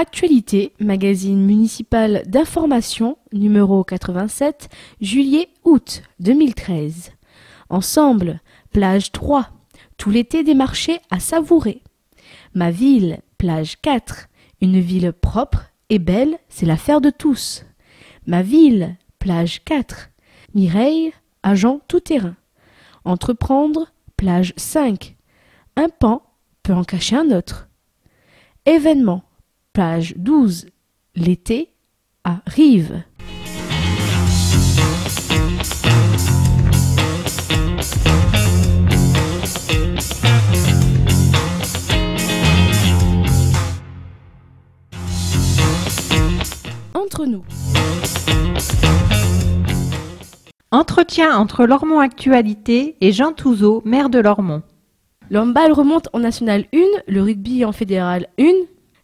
Actualité, magazine municipal d'information, numéro 87, juillet-août 2013. Ensemble, plage 3, tout l'été des marchés à savourer. Ma ville, plage 4, une ville propre et belle, c'est l'affaire de tous. Ma ville, plage 4, Mireille, agent tout-terrain. Entreprendre, plage 5, un pan peut en cacher un autre. Événement, Page 12. L'été arrive. Entre nous. Entretien entre Lormont Actualité et Jean Touzeau, maire de Lormont. L'handball remonte en National 1, le rugby en Fédéral 1,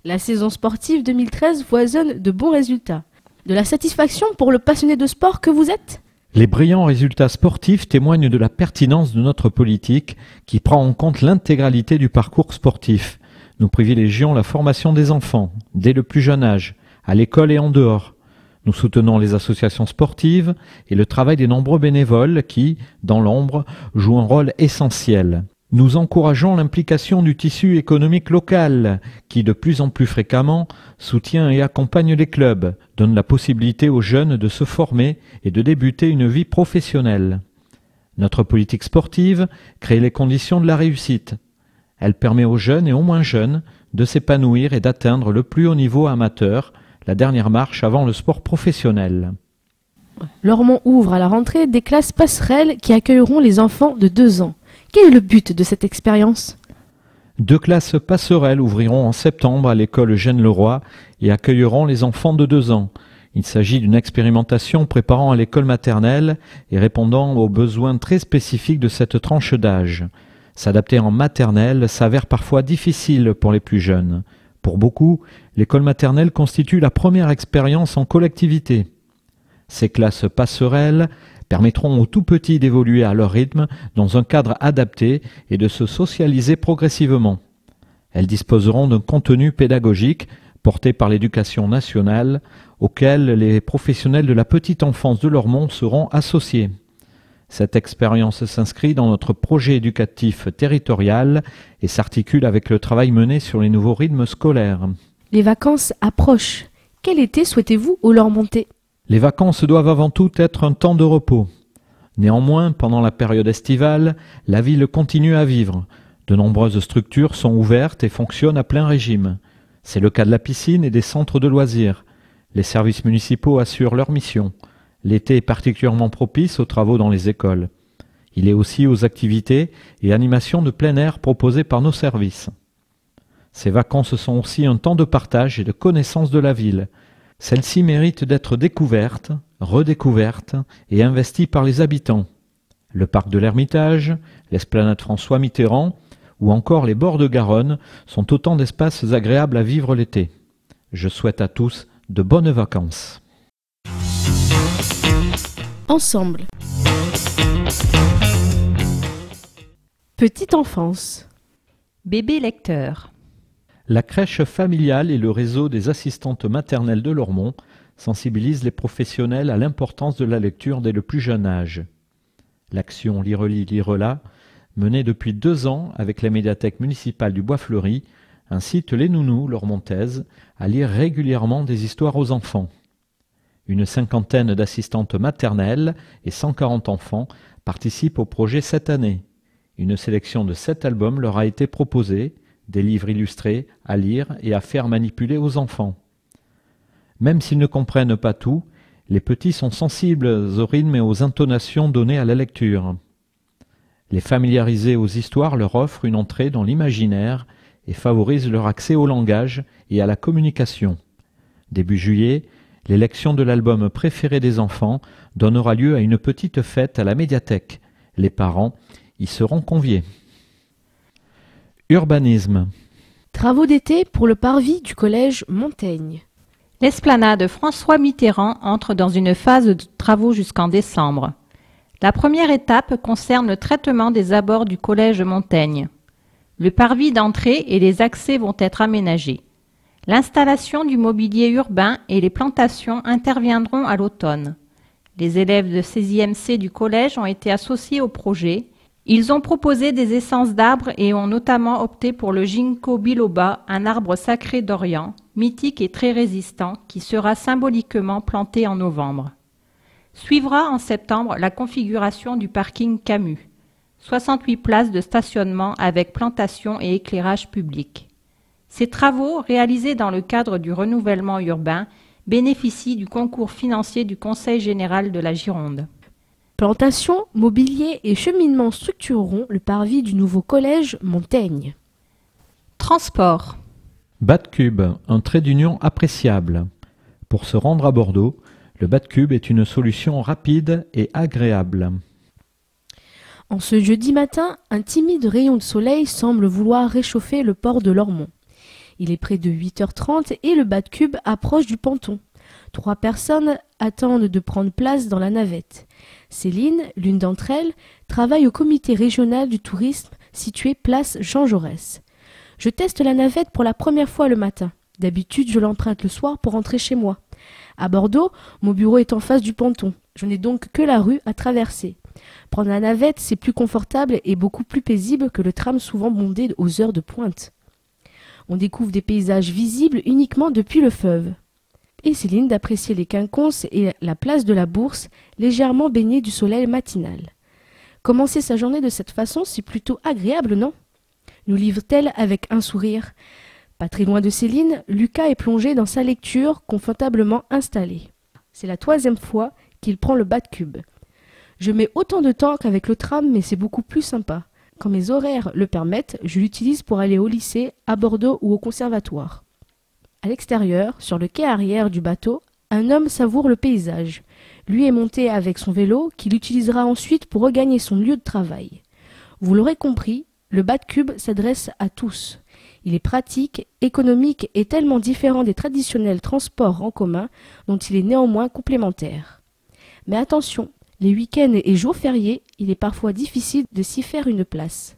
la saison sportive 2013 foisonne de bons résultats. De la satisfaction pour le passionné de sport que vous êtes? Les brillants résultats sportifs témoignent de la pertinence de notre politique qui prend en compte l'intégralité du parcours sportif. Nous privilégions la formation des enfants, dès le plus jeune âge, à l'école et en dehors. Nous soutenons les associations sportives et le travail des nombreux bénévoles qui, dans l'ombre, jouent un rôle essentiel. Nous encourageons l'implication du tissu économique local, qui de plus en plus fréquemment soutient et accompagne les clubs, donne la possibilité aux jeunes de se former et de débuter une vie professionnelle. Notre politique sportive crée les conditions de la réussite. Elle permet aux jeunes et aux moins jeunes de s'épanouir et d'atteindre le plus haut niveau amateur, la dernière marche avant le sport professionnel. Lormont ouvre à la rentrée des classes passerelles qui accueilleront les enfants de deux ans. Quel est le but de cette expérience? Deux classes passerelles ouvriront en septembre à l'école Eugène-Leroy et accueilleront les enfants de deux ans. Il s'agit d'une expérimentation préparant à l'école maternelle et répondant aux besoins très spécifiques de cette tranche d'âge. S'adapter en maternelle s'avère parfois difficile pour les plus jeunes. Pour beaucoup, l'école maternelle constitue la première expérience en collectivité. Ces classes passerelles permettront aux tout petits d'évoluer à leur rythme dans un cadre adapté et de se socialiser progressivement. Elles disposeront d'un contenu pédagogique porté par l'éducation nationale auquel les professionnels de la petite enfance de Lormont seront associés. Cette expérience s'inscrit dans notre projet éducatif territorial et s'articule avec le travail mené sur les nouveaux rythmes scolaires. Les vacances approchent. Quel été souhaitez-vous au Lormontais? Les vacances doivent avant tout être un temps de repos. Néanmoins, pendant la période estivale, la ville continue à vivre. De nombreuses structures sont ouvertes et fonctionnent à plein régime. C'est le cas de la piscine et des centres de loisirs. Les services municipaux assurent leur mission. L'été est particulièrement propice aux travaux dans les écoles. Il est aussi aux activités et animations de plein air proposées par nos services. Ces vacances sont aussi un temps de partage et de connaissance de la ville. Celle-ci mérite d'être découverte, redécouverte et investie par les habitants. Le parc de l'Ermitage, l'esplanade François Mitterrand ou encore les bords de Garonne sont autant d'espaces agréables à vivre l'été. Je souhaite à tous de bonnes vacances. Ensemble. Petite enfance. Bébé lecteur. La crèche familiale et le réseau des assistantes maternelles de Lormont sensibilisent les professionnels à l'importance de la lecture dès le plus jeune âge. L'action Lire-Lit, Lire-Là, menée depuis deux ans avec la médiathèque municipale du Bois-Fleuri, incite les nounous lormontaises à lire régulièrement des histoires aux enfants. Une cinquantaine d'assistantes maternelles et 140 enfants participent au projet cette année. Une sélection de sept albums leur a été proposée des livres illustrés à lire et à faire manipuler aux enfants. Même s'ils ne comprennent pas tout, les petits sont sensibles aux rythmes et aux intonations données à la lecture. Les familiariser aux histoires leur offre une entrée dans l'imaginaire et favorise leur accès au langage et à la communication. Début juillet, l'élection de l'album préféré des enfants donnera lieu à une petite fête à la médiathèque. Les parents y seront conviés. Urbanisme. Travaux d'été pour le parvis du collège Montaigne. L'esplanade François Mitterrand entre dans une phase de travaux jusqu'en décembre. La première étape concerne le traitement des abords du collège Montaigne. Le parvis d'entrée et les accès vont être aménagés. L'installation du mobilier urbain et les plantations interviendront à l'automne. Les élèves de 16e C du collège ont été associés au projet. Ils ont proposé des essences d'arbres et ont notamment opté pour le ginkgo biloba, un arbre sacré d'Orient, mythique et très résistant, qui sera symboliquement planté en novembre. Suivra en septembre la configuration du parking Camus. 68 places de stationnement avec plantation et éclairage public. Ces travaux, réalisés dans le cadre du renouvellement urbain, bénéficient du concours financier du Conseil général de la Gironde. Plantation, mobilier et cheminement structureront le parvis du nouveau collège Montaigne. Transport. Batcube, un trait d'union appréciable. Pour se rendre à Bordeaux, le Batcube est une solution rapide et agréable. En ce jeudi matin, un timide rayon de soleil semble vouloir réchauffer le port de Lormont. Il est près de 8h30 et le Batcube approche du ponton. Trois personnes attendent de prendre place dans la navette. Céline, l'une d'entre elles, travaille au comité régional du tourisme situé place Jean Jaurès. Je teste la navette pour la première fois le matin. D'habitude, je l'emprunte le soir pour rentrer chez moi. À Bordeaux, mon bureau est en face du ponton. Je n'ai donc que la rue à traverser. Prendre la navette, c'est plus confortable et beaucoup plus paisible que le tram souvent bondé aux heures de pointe. On découvre des paysages visibles uniquement depuis le feuve. Et Céline d'apprécier les quinconces et la place de la bourse légèrement baignée du soleil matinal. Commencer sa journée de cette façon, c'est plutôt agréable, non? nous livre-t-elle avec un sourire. Pas très loin de Céline, Lucas est plongé dans sa lecture, confortablement installé. C'est la troisième fois qu'il prend le bas de cube. Je mets autant de temps qu'avec le tram, mais c'est beaucoup plus sympa. Quand mes horaires le permettent, je l'utilise pour aller au lycée, à Bordeaux ou au conservatoire. À l'extérieur, sur le quai arrière du bateau, un homme savoure le paysage. Lui est monté avec son vélo, qu'il utilisera ensuite pour regagner son lieu de travail. Vous l'aurez compris, le bas de cube s'adresse à tous. Il est pratique, économique et tellement différent des traditionnels transports en commun dont il est néanmoins complémentaire. Mais attention, les week-ends et jours fériés, il est parfois difficile de s'y faire une place.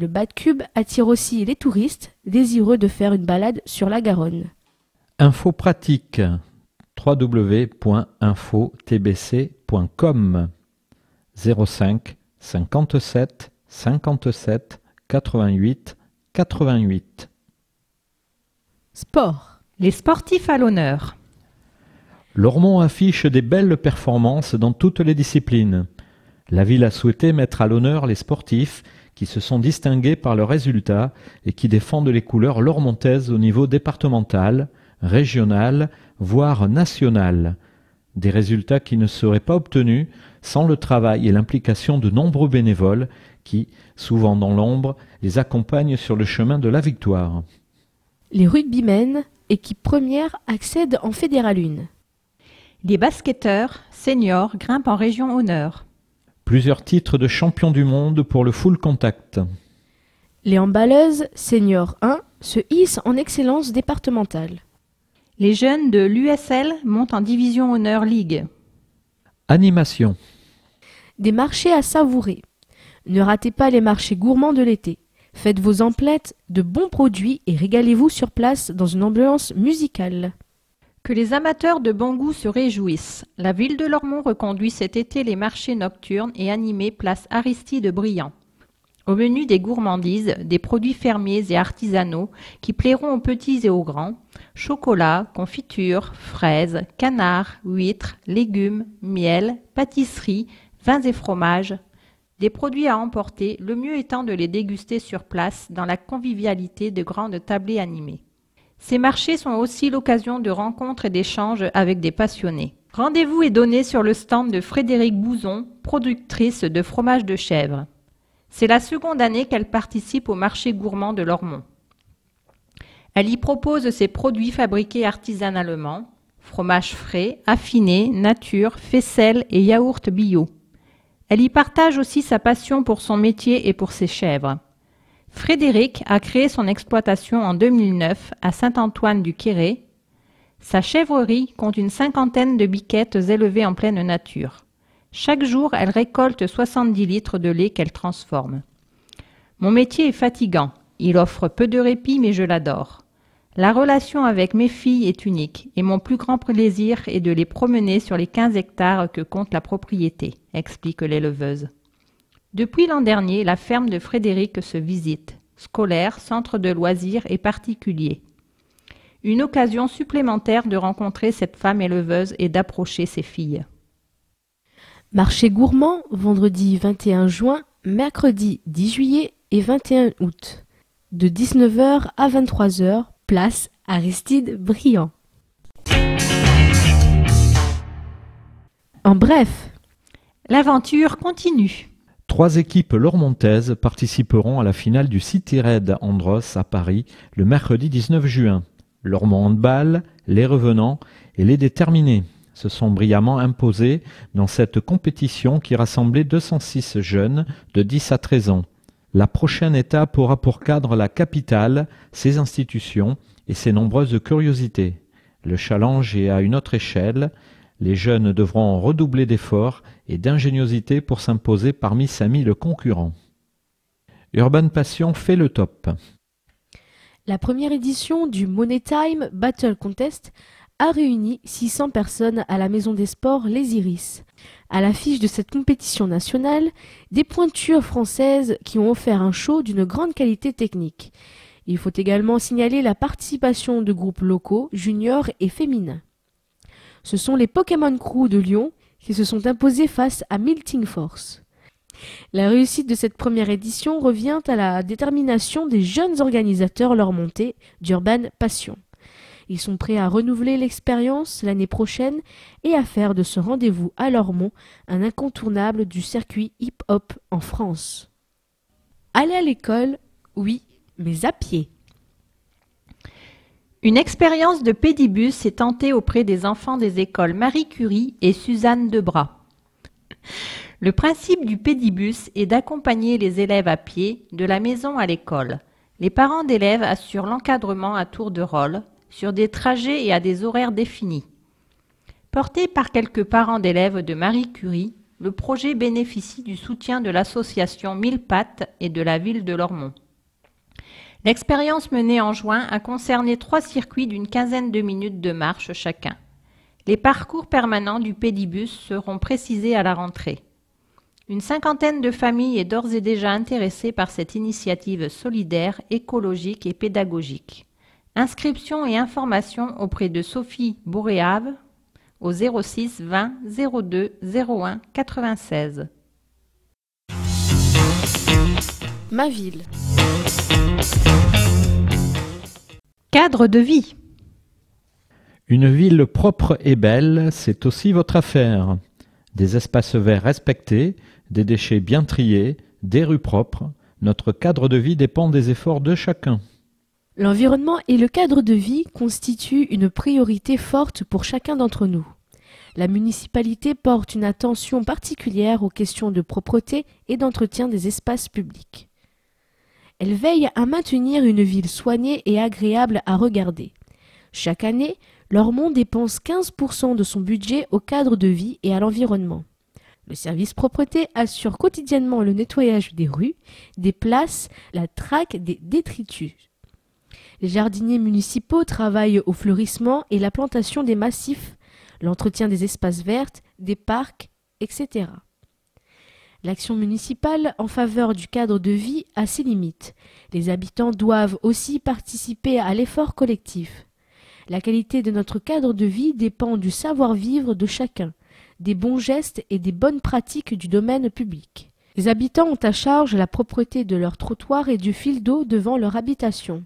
Le bas de cube attire aussi les touristes désireux de faire une balade sur la Garonne. Info pratique www.infotbc.com 05 57 57 88 88. Sport. Les sportifs à l'honneur. Lormont affiche des belles performances dans toutes les disciplines. La ville a souhaité mettre à l'honneur les sportifs qui se sont distingués par leurs résultats et qui défendent les couleurs lormontaises au niveau départemental, régional, voire national. Des résultats qui ne seraient pas obtenus sans le travail et l'implication de nombreux bénévoles qui, souvent dans l'ombre, les accompagnent sur le chemin de la victoire. Les rugbymen, équipe première, accèdent en Fédéral 1. Les basketteurs, seniors, grimpent en région honneur. Plusieurs titres de champion du monde pour le full contact. Les emballeuses, seniors 1, se hissent en excellence départementale. Les jeunes de l'USL montent en division honneur Ligue. Animation. Des marchés à savourer. Ne ratez pas les marchés gourmands de l'été. Faites vos emplettes de bons produits et régalez-vous sur place dans une ambiance musicale. Que les amateurs de bon goût se réjouissent. La ville de Lormont reconduit cet été les marchés nocturnes et animés place Aristide Briand. Au menu des gourmandises, des produits fermiers et artisanaux qui plairont aux petits et aux grands, chocolat, confiture, fraises, canards, huîtres, légumes, miel, pâtisseries, vins et fromages, des produits à emporter, le mieux étant de les déguster sur place dans la convivialité de grandes tablées animées. Ces marchés sont aussi l'occasion de rencontres et d'échanges avec des passionnés. Rendez-vous est donné sur le stand de Frédéric Bouzon, productrice de fromage de chèvre. C'est la seconde année qu'elle participe au marché gourmand de Lormont. Elle y propose ses produits fabriqués artisanalement, fromage frais, affiné, nature, faisselle et yaourt bio. Elle y partage aussi sa passion pour son métier et pour ses chèvres. Frédéric a créé son exploitation en 2009 à Saint-Antoine-du-Quéré. Sa chèvrerie compte une cinquantaine de biquettes élevées en pleine nature. Chaque jour, elle récolte 70 litres de lait qu'elle transforme. Mon métier est fatigant. Il offre peu de répit, mais je l'adore. La relation avec mes filles est unique et mon plus grand plaisir est de les promener sur les 15 hectares que compte la propriété, explique l'éleveuse. Depuis l'an dernier, la ferme de Frédéric se visite, scolaire, centre de loisirs et particulier. Une occasion supplémentaire de rencontrer cette femme éleveuse et d'approcher ses filles. Marché gourmand, vendredi 21 juin, mercredi 10 juillet et 21 août, de 19h à 23h Place Aristide Briand. En bref, l'aventure continue. Trois équipes lormontaises participeront à la finale du City Red Andros à Paris le mercredi 19 juin. Lormont Handball, les revenants et les déterminés se sont brillamment imposés dans cette compétition qui rassemblait 206 jeunes de 10 à 13 ans. La prochaine étape aura pour cadre la capitale, ses institutions et ses nombreuses curiosités. Le challenge est à une autre échelle. Les jeunes devront redoubler d'efforts et d'ingéniosité pour s'imposer parmi 5000 concurrents. Urban Passion fait le top. La première édition du Money Time Battle Contest a réuni 600 personnes à la Maison des Sports Les Iris. À l'affiche de cette compétition nationale, des pointures françaises qui ont offert un show d'une grande qualité technique. Il faut également signaler la participation de groupes locaux, juniors et féminins. Ce sont les Pokémon Crew de Lyon qui se sont imposés face à Milting Force. La réussite de cette première édition revient à la détermination des jeunes organisateurs leur montée d'Urban Passion. Ils sont prêts à renouveler l'expérience l'année prochaine et à faire de ce rendez-vous à Lormont un incontournable du circuit hip-hop en France. Aller à l'école, oui, mais à pied. Une expérience de pédibus est tentée auprès des enfants des écoles Marie Curie et Suzanne Debras. Le principe du pédibus est d'accompagner les élèves à pied de la maison à l'école. Les parents d'élèves assurent l'encadrement à tour de rôle, sur des trajets et à des horaires définis. Porté par quelques parents d'élèves de Marie Curie, le projet bénéficie du soutien de l'association Mille Pattes et de la ville de Lormont. L'expérience menée en juin a concerné trois circuits d'une quinzaine de minutes de marche chacun. Les parcours permanents du pédibus seront précisés à la rentrée. Une cinquantaine de familles est d'ores et déjà intéressée par cette initiative solidaire, écologique et pédagogique. Inscription et information auprès de Sophie Boréave au 06 20 02 01 96. Ma ville. Cadre de vie. Une ville propre et belle, c'est aussi votre affaire. Des espaces verts respectés, des déchets bien triés, des rues propres. Notre cadre de vie dépend des efforts de chacun. L'environnement et le cadre de vie constituent une priorité forte pour chacun d'entre nous. La municipalité porte une attention particulière aux questions de propreté et d'entretien des espaces publics. Elle veille à maintenir une ville soignée et agréable à regarder. Chaque année, Lormont dépense 15% de son budget au cadre de vie et à l'environnement. Le service propreté assure quotidiennement le nettoyage des rues, des places, la traque des détritus. Les jardiniers municipaux travaillent au fleurissement et la plantation des massifs, l'entretien des espaces verts, des parcs, etc. L'action municipale en faveur du cadre de vie a ses limites. Les habitants doivent aussi participer à l'effort collectif. La qualité de notre cadre de vie dépend du savoir-vivre de chacun, des bons gestes et des bonnes pratiques du domaine public. Les habitants ont à charge la propreté de leurs trottoirs et du fil d'eau devant leur habitation.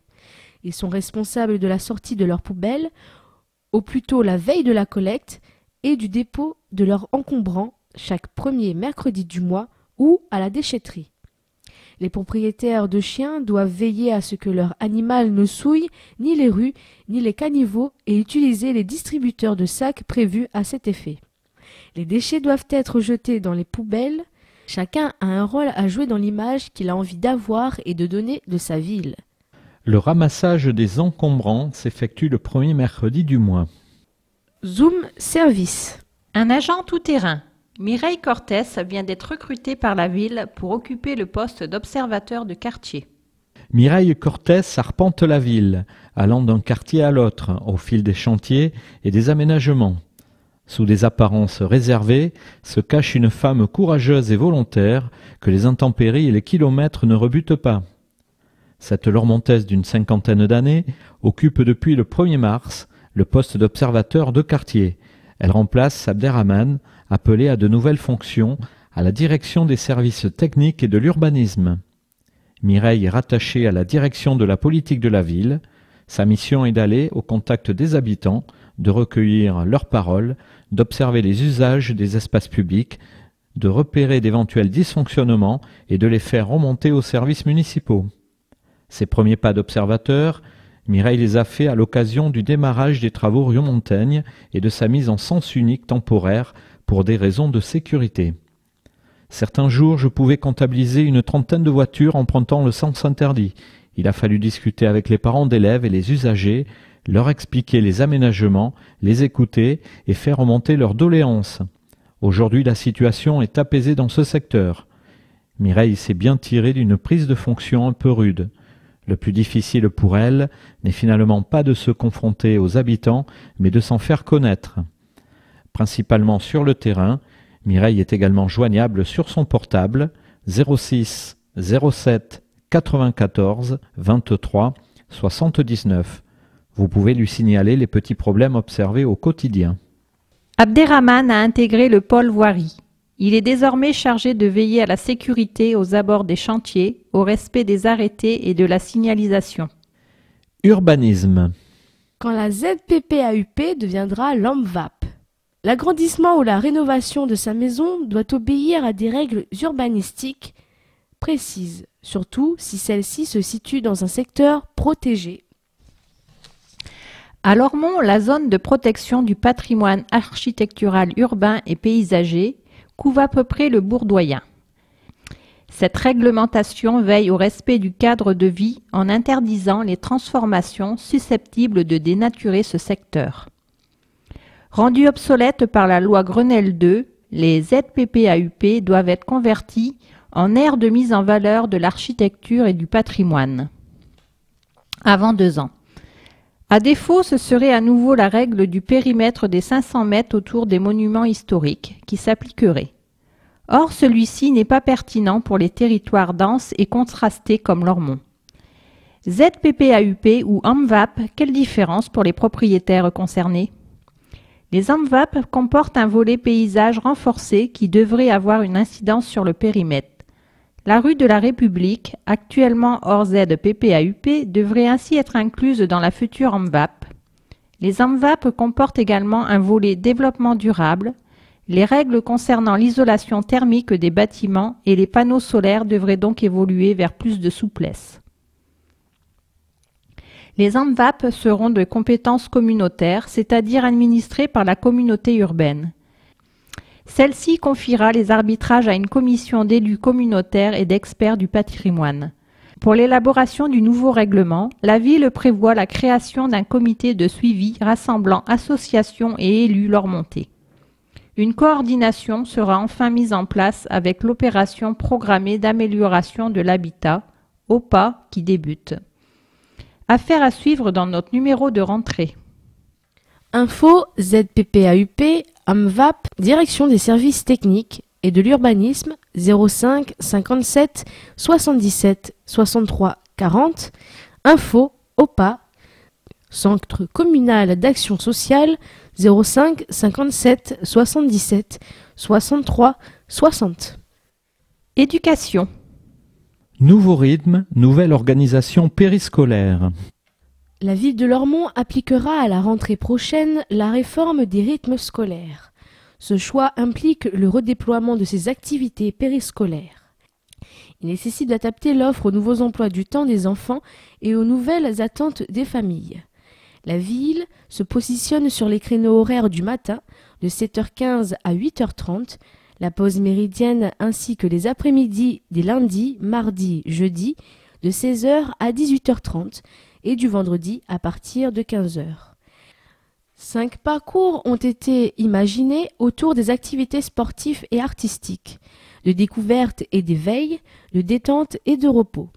Ils sont responsables de la sortie de leurs poubelles, au plus tôt la veille de la collecte, et du dépôt de leurs encombrants chaque premier mercredi du mois ou à la déchetterie. Les propriétaires de chiens doivent veiller à ce que leur animal ne souille ni les rues ni les caniveaux et utiliser les distributeurs de sacs prévus à cet effet. Les déchets doivent être jetés dans les poubelles. Chacun a un rôle à jouer dans l'image qu'il a envie d'avoir et de donner de sa ville. Le ramassage des encombrants s'effectue le premier mercredi du mois. Zoom Service. Un agent tout-terrain. Mireille Cortès vient d'être recrutée par la ville pour occuper le poste d'observateur de quartier. Mireille Cortès arpente la ville, allant d'un quartier à l'autre, au fil des chantiers et des aménagements. Sous des apparences réservées se cache une femme courageuse et volontaire que les intempéries et les kilomètres ne rebutent pas. Cette Lormontaise d'une cinquantaine d'années occupe depuis le 1er mars le poste d'observateur de quartier. Elle remplace Abderrahman, appelé à de nouvelles fonctions à la direction des services techniques et de l'urbanisme. Mireille est rattachée à la direction de la politique de la ville. Sa mission est d'aller au contact des habitants, de recueillir leurs paroles, d'observer les usages des espaces publics, de repérer d'éventuels dysfonctionnements et de les faire remonter aux services municipaux. Ses premiers pas d'observateur, Mireille les a faits à l'occasion du démarrage des travaux Rue Montaigne et de sa mise en sens unique temporaire pour des raisons de sécurité. Certains jours, je pouvais comptabiliser une trentaine de voitures empruntant le sens interdit. Il a fallu discuter avec les parents d'élèves et les usagers, leur expliquer les aménagements, les écouter et faire remonter leurs doléances. Aujourd'hui, la situation est apaisée dans ce secteur. Mireille s'est bien tirée d'une prise de fonction un peu rude. Le plus difficile pour elle n'est finalement pas de se confronter aux habitants, mais de s'en faire connaître. Principalement sur le terrain, Mireille est également joignable sur son portable 06 07 94 23 79. Vous pouvez lui signaler les petits problèmes observés au quotidien. Abderrahman a intégré le pôle voirie. Il est désormais chargé de veiller à la sécurité aux abords des chantiers, au respect des arrêtés et de la signalisation. Urbanisme. Quand la ZPPAUP deviendra l'OMVAP. L'agrandissement ou la rénovation de sa maison doit obéir à des règles urbanistiques précises, surtout si celle-ci se situe dans un secteur protégé. À Lormont, la zone de protection du patrimoine architectural urbain et paysager couvre à peu près le bourdoyen. Cette réglementation veille au respect du cadre de vie en interdisant les transformations susceptibles de dénaturer ce secteur. Rendus obsolètes par la loi Grenelle II, les ZPPAUP doivent être convertis en aires de mise en valeur de l'architecture et du patrimoine. Avant deux ans. À défaut, ce serait à nouveau la règle du périmètre des 500 mètres autour des monuments historiques qui s'appliquerait. Or, celui-ci n'est pas pertinent pour les territoires denses et contrastés comme l'Ormont. ZPPAUP ou AMVAP, quelle différence pour les propriétaires concernés? Les AMVAP comportent un volet paysage renforcé qui devrait avoir une incidence sur le périmètre. La rue de la République, actuellement hors ZPPAUP, devrait ainsi être incluse dans la future AMVAP. Les AMVAP comportent également un volet développement durable. Les règles concernant l'isolation thermique des bâtiments et les panneaux solaires devraient donc évoluer vers plus de souplesse. Les AMVAP seront de compétences communautaires, c'est-à-dire administrées par la communauté urbaine. Celle-ci confiera les arbitrages à une commission d'élus communautaires et d'experts du patrimoine. Pour l'élaboration du nouveau règlement, la ville prévoit la création d'un comité de suivi rassemblant associations et élus leur montée. Une coordination sera enfin mise en place avec l'opération programmée d'amélioration de l'habitat, OPA, qui débute. Affaire à suivre dans notre numéro de rentrée. Info ZPPAUP AMVAP Direction des services techniques et de l'urbanisme 05 57 77 63 40 Info OPA Centre communal d'action sociale 05 57 77 63 60 Éducation. Nouveau rythme, nouvelle organisation périscolaire. La ville de Lormont appliquera à la rentrée prochaine la réforme des rythmes scolaires. Ce choix implique le redéploiement de ses activités périscolaires. Il nécessite d'adapter l'offre aux nouveaux emplois du temps des enfants et aux nouvelles attentes des familles. La ville se positionne sur les créneaux horaires du matin de 7h15 à 8h30 la pause méridienne ainsi que les après-midi des lundis, mardis, jeudis de 16h à 18h30 et du vendredi à partir de 15h. Cinq parcours ont été imaginés autour des activités sportives et artistiques, de découverte et d'éveil, de détente et de repos.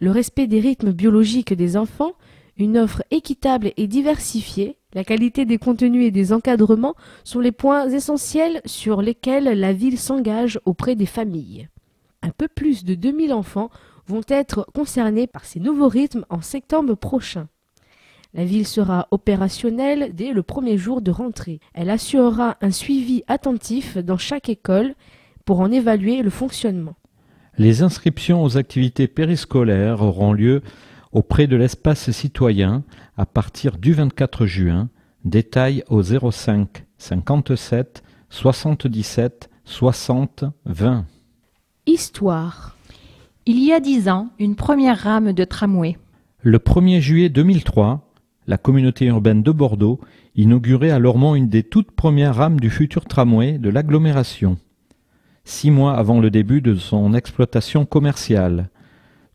le respect des rythmes biologiques des enfants, une offre équitable et diversifiée, la qualité des contenus et des encadrements sont les points essentiels sur lesquels la ville s'engage auprès des familles. Un peu plus de 2000 enfants vont être concernés par ces nouveaux rythmes en septembre prochain. La ville sera opérationnelle dès le premier jour de rentrée. Elle assurera un suivi attentif dans chaque école pour en évaluer le fonctionnement. Les inscriptions aux activités périscolaires auront lieu auprès de l'espace citoyen à partir du 24 juin. Détail au 05 57 77 60 20. Histoire. Il y a dix ans, une première rame de tramway. Le 1er juillet 2003, la communauté urbaine de Bordeaux inaugurait à une des toutes premières rames du futur tramway de l'agglomération. Six mois avant le début de son exploitation commerciale,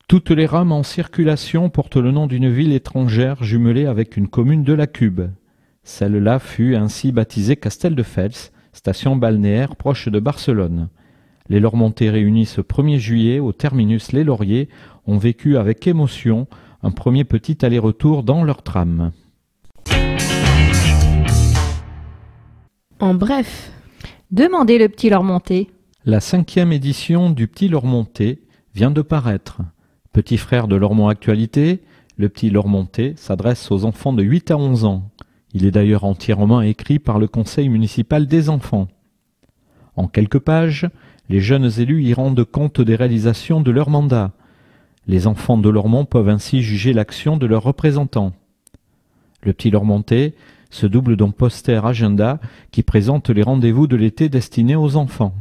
toutes les rames en circulation portent le nom d'une ville étrangère jumelée avec une commune de la Cube. Celle-là fut ainsi baptisée Castel de Fels, station balnéaire proche de Barcelone. Les Lormontais réunis ce 1er juillet au terminus Les Lauriers ont vécu avec émotion un premier petit aller-retour dans leur tram. En bref, Demandez le petit Lormontais. La cinquième édition du Petit Lormontais vient de paraître. Petit frère de Lormont Actualité, le Petit Lormontais s'adresse aux enfants de 8 à 11 ans. Il est d'ailleurs entièrement écrit par le Conseil municipal des enfants. En quelques pages, les jeunes élus y rendent compte des réalisations de leur mandat. Les enfants de Lormont peuvent ainsi juger l'action de leurs représentants. Le Petit Lormontais se double d'un poster agenda qui présente les rendez-vous de l'été destinés aux enfants.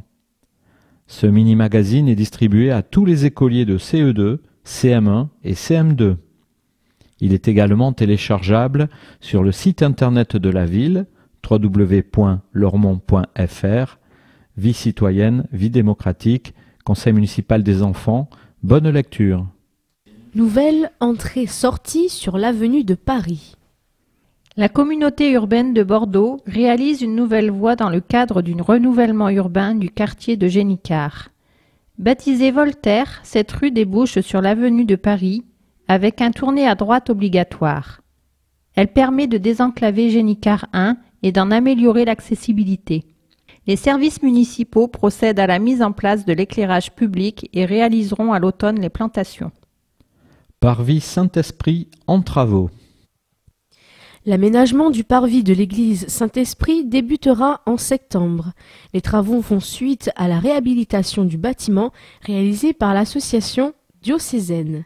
Ce mini-magazine est distribué à tous les écoliers de CE2, CM1 et CM2. Il est également téléchargeable sur le site internet de la ville www.lormont.fr Vie citoyenne, vie démocratique, Conseil municipal des enfants, bonne lecture. nouvelle entrée-sortie sur l'avenue de Paris. La communauté urbaine de Bordeaux réalise une nouvelle voie dans le cadre d'un renouvellement urbain du quartier de Génicard. Baptisée Voltaire, cette rue débouche sur l'avenue de Paris avec un tourné à droite obligatoire. Elle permet de désenclaver Génicard 1 et d'en améliorer l'accessibilité. Les services municipaux procèdent à la mise en place de l'éclairage public et réaliseront à l'automne les plantations. Parvis Saint-Esprit en travaux. L'aménagement du parvis de l'église Saint-Esprit débutera en septembre. Les travaux font suite à la réhabilitation du bâtiment réalisée par l'association diocésaine.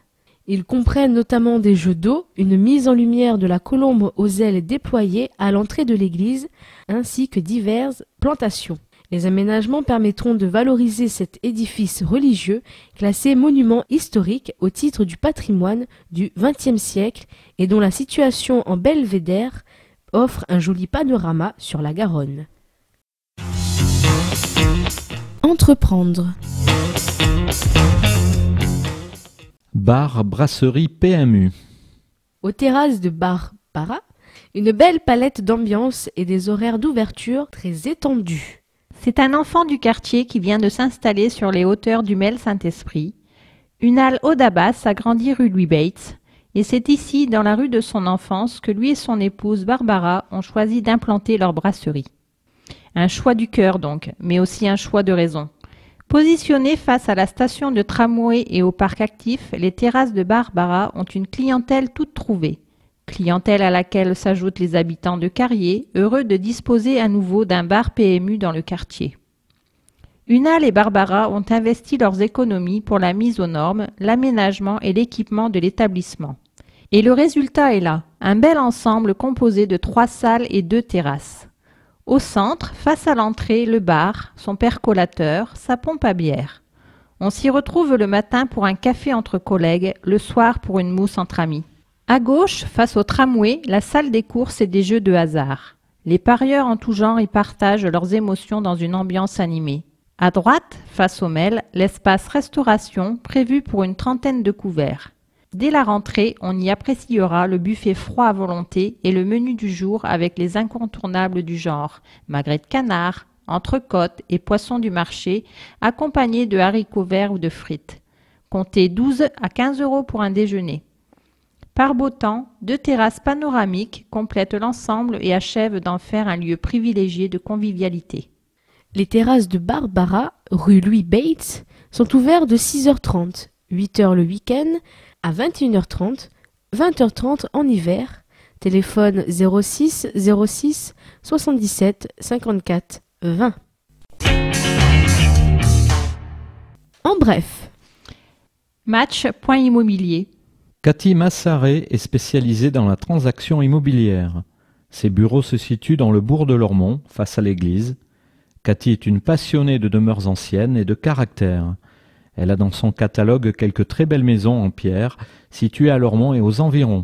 Ils comprennent notamment des jeux d'eau, une mise en lumière de la colombe aux ailes déployées à l'entrée de l'église, ainsi que diverses plantations. Les aménagements permettront de valoriser cet édifice religieux classé monument historique au titre du patrimoine du XXe siècle et dont la situation en belvédère offre un joli panorama sur la Garonne. Entreprendre. Bar Brasserie PMU. Aux terrasses de Bar Para, une belle palette d'ambiance et des horaires d'ouverture très étendus. C'est un enfant du quartier qui vient de s'installer sur les hauteurs du Mel Saint-Esprit. Une halle Audabas a grandi rue Louis Bates, et c'est ici, dans la rue de son enfance, que lui et son épouse Barbara ont choisi d'implanter leur brasserie. Un choix du cœur donc, mais aussi un choix de raison. Positionnées face à la station de tramway et au parc actif, les terrasses de Barbara ont une clientèle toute trouvée clientèle à laquelle s'ajoutent les habitants de Carrier, heureux de disposer à nouveau d'un bar PMU dans le quartier. Unal et Barbara ont investi leurs économies pour la mise aux normes, l'aménagement et l'équipement de l'établissement. Et le résultat est là, un bel ensemble composé de trois salles et deux terrasses. Au centre, face à l'entrée, le bar, son percolateur, sa pompe à bière. On s'y retrouve le matin pour un café entre collègues, le soir pour une mousse entre amis. À gauche, face au tramway, la salle des courses et des jeux de hasard. Les parieurs en tout genre y partagent leurs émotions dans une ambiance animée. À droite, face au mail, l'espace restauration prévu pour une trentaine de couverts. Dès la rentrée, on y appréciera le buffet froid à volonté et le menu du jour avec les incontournables du genre magret de canard, entrecôte et poissons du marché, accompagnés de haricots verts ou de frites. Comptez 12 à 15 euros pour un déjeuner. Par beau temps, deux terrasses panoramiques complètent l'ensemble et achèvent d'en faire un lieu privilégié de convivialité. Les terrasses de Barbara, rue Louis Bates, sont ouvertes de 6h30, 8h le week-end, à 21h30, 20h30 en hiver. Téléphone 06 06 77 54 20. En bref, Match Point Immobilier. Cathy Massaré est spécialisée dans la transaction immobilière. Ses bureaux se situent dans le bourg de Lormont, face à l'église. Cathy est une passionnée de demeures anciennes et de caractère. Elle a dans son catalogue quelques très belles maisons en pierre situées à Lormont et aux environs.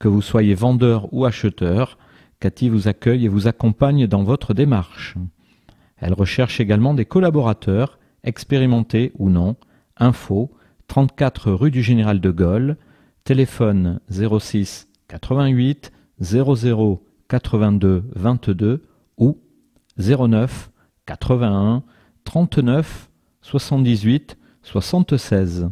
Que vous soyez vendeur ou acheteur, Cathy vous accueille et vous accompagne dans votre démarche. Elle recherche également des collaborateurs, expérimentés ou non. Info 34 rue du Général de Gaulle, téléphone 06 88 00 82 22 ou 09 81 39 78 76.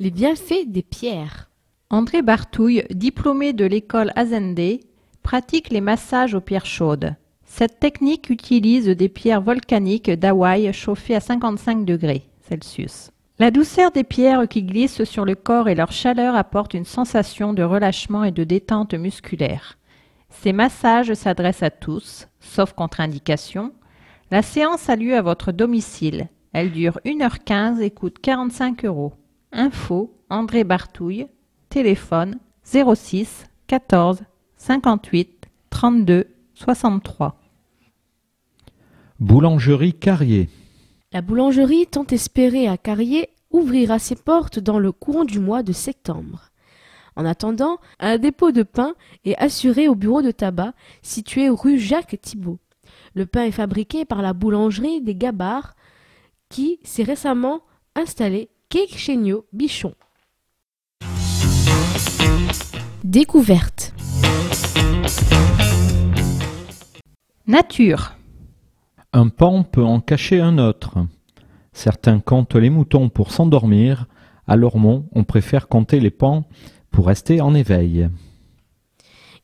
les bienfaits des pierres. André Bartouille, diplômé de l'école Azende, pratique les massages aux pierres chaudes. Cette technique utilise des pierres volcaniques d'Hawaï chauffées à 55 degrés Celsius. La douceur des pierres qui glissent sur le corps et leur chaleur apportent une sensation de relâchement et de détente musculaire. Ces massages s'adressent à tous, sauf contre-indication. La séance a lieu à votre domicile. Elle dure 1h15 et coûte 45 euros. Info André Bartouille, téléphone 06 14 58 32 63. Boulangerie Carrier. La boulangerie tant espérée à Carrier ouvrira ses portes dans le courant du mois de septembre. En attendant, un dépôt de pain est assuré au bureau de tabac situé rue Jacques Thibault. Le pain est fabriqué par la boulangerie des Gabards qui s'est récemment installée quai Chéniaud Bichon. Découverte. Nature. Un pan peut en cacher un autre. Certains comptent les moutons pour s'endormir. À Lormont, on préfère compter les pans pour rester en éveil.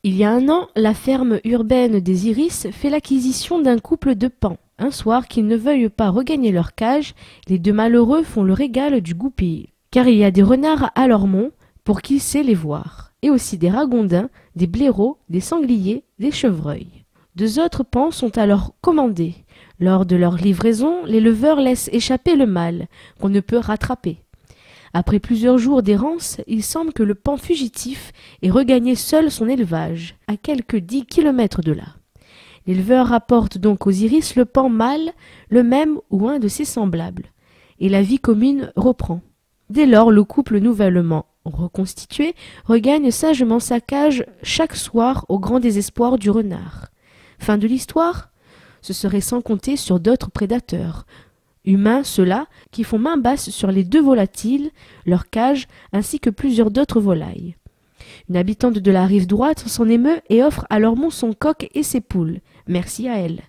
Il y a un an, la ferme urbaine des Iris fait l'acquisition d'un couple de pans. Un soir qu'ils ne veuillent pas regagner leur cage, les deux malheureux font le régal du goupil. Car il y a des renards à Lormont pour qu'ils sait les voir, et aussi des ragondins, des blaireaux, des sangliers, des chevreuils. Deux autres pans sont alors commandés. Lors de leur livraison, les leveurs laissent échapper le mâle, qu'on ne peut rattraper. Après plusieurs jours d'errance, il semble que le pan fugitif ait regagné seul son élevage, à quelques dix kilomètres de là. L'éleveur rapporte donc aux iris le pan mâle, le même ou un de ses semblables, et la vie commune reprend. Dès lors, le couple nouvellement reconstitué regagne sagement sa cage chaque soir au grand désespoir du renard. Fin de l'histoire Ce serait sans compter sur d'autres prédateurs, humains ceux-là, qui font main basse sur les deux volatiles, leur cage, ainsi que plusieurs d'autres volailles. Une habitante de la rive droite s'en émeut et offre à Lormont son coq et ses poules. Merci à elle.